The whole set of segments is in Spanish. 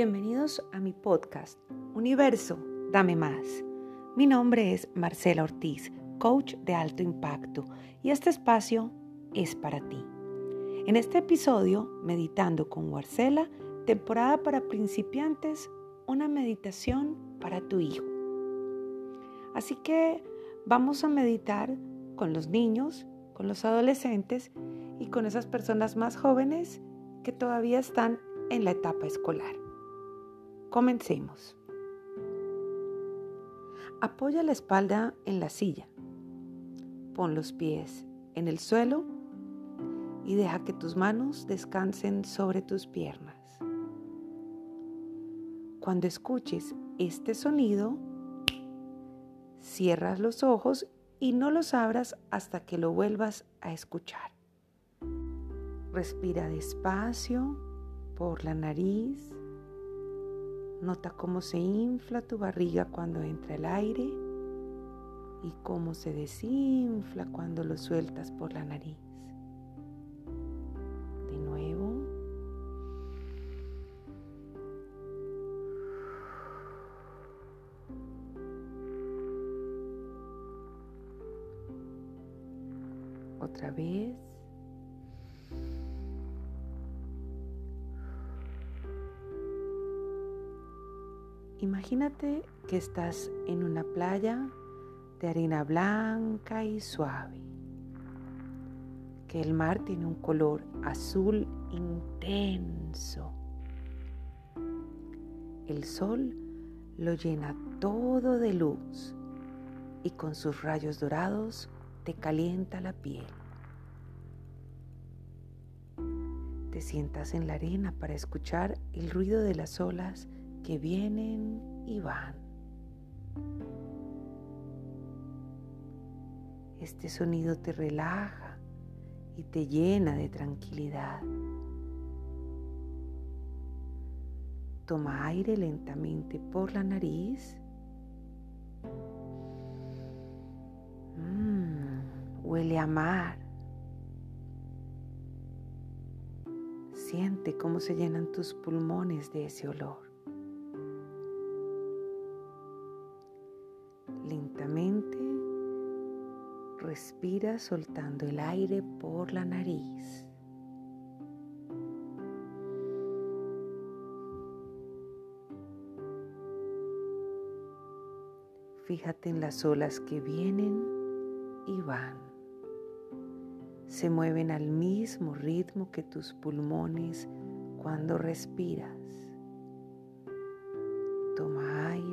Bienvenidos a mi podcast, Universo, dame más. Mi nombre es Marcela Ortiz, coach de alto impacto, y este espacio es para ti. En este episodio, Meditando con Marcela, temporada para principiantes, una meditación para tu hijo. Así que vamos a meditar con los niños, con los adolescentes y con esas personas más jóvenes que todavía están en la etapa escolar. Comencemos. Apoya la espalda en la silla. Pon los pies en el suelo y deja que tus manos descansen sobre tus piernas. Cuando escuches este sonido, cierras los ojos y no los abras hasta que lo vuelvas a escuchar. Respira despacio por la nariz. Nota cómo se infla tu barriga cuando entra el aire y cómo se desinfla cuando lo sueltas por la nariz. De nuevo. Otra vez. Imagínate que estás en una playa de arena blanca y suave, que el mar tiene un color azul intenso. El sol lo llena todo de luz y con sus rayos dorados te calienta la piel. Te sientas en la arena para escuchar el ruido de las olas que vienen y van. Este sonido te relaja y te llena de tranquilidad. Toma aire lentamente por la nariz. Mm, huele a mar. Siente cómo se llenan tus pulmones de ese olor. Respira soltando el aire por la nariz. Fíjate en las olas que vienen y van. Se mueven al mismo ritmo que tus pulmones cuando respiras. Toma aire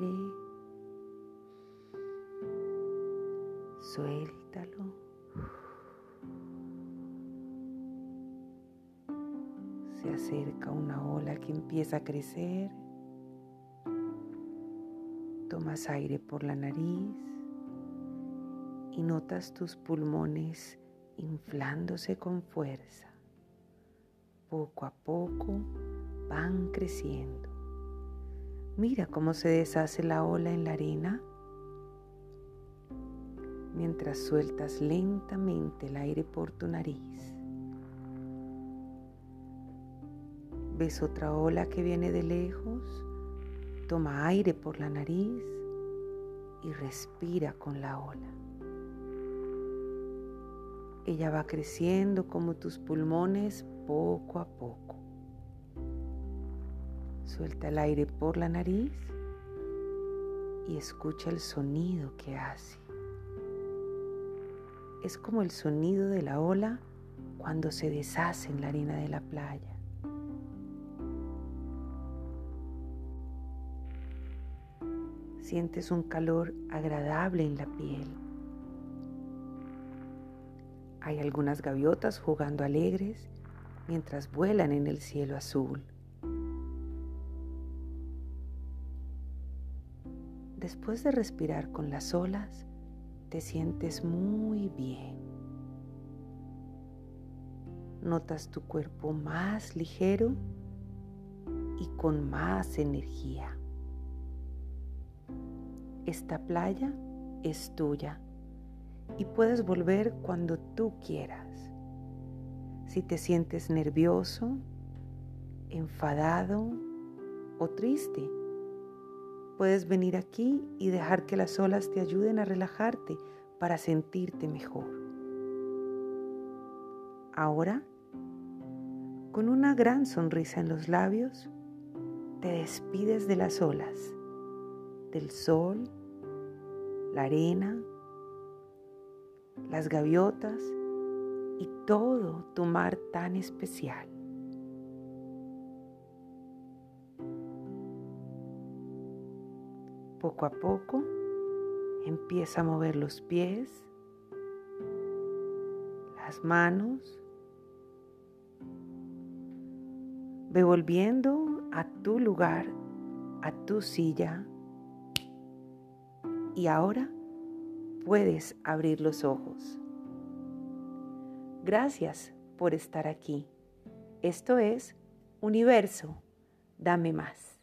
Se acerca una ola que empieza a crecer. Tomas aire por la nariz y notas tus pulmones inflándose con fuerza. Poco a poco van creciendo. Mira cómo se deshace la ola en la arena mientras sueltas lentamente el aire por tu nariz. ¿Ves otra ola que viene de lejos? Toma aire por la nariz y respira con la ola. Ella va creciendo como tus pulmones poco a poco. Suelta el aire por la nariz y escucha el sonido que hace es como el sonido de la ola cuando se deshace en la arena de la playa. Sientes un calor agradable en la piel. Hay algunas gaviotas jugando alegres mientras vuelan en el cielo azul. Después de respirar con las olas, te sientes muy bien. Notas tu cuerpo más ligero y con más energía. Esta playa es tuya y puedes volver cuando tú quieras. Si te sientes nervioso, enfadado o triste. Puedes venir aquí y dejar que las olas te ayuden a relajarte para sentirte mejor. Ahora, con una gran sonrisa en los labios, te despides de las olas, del sol, la arena, las gaviotas y todo tu mar tan especial. Poco a poco empieza a mover los pies, las manos. Ve volviendo a tu lugar, a tu silla. Y ahora puedes abrir los ojos. Gracias por estar aquí. Esto es Universo, dame más.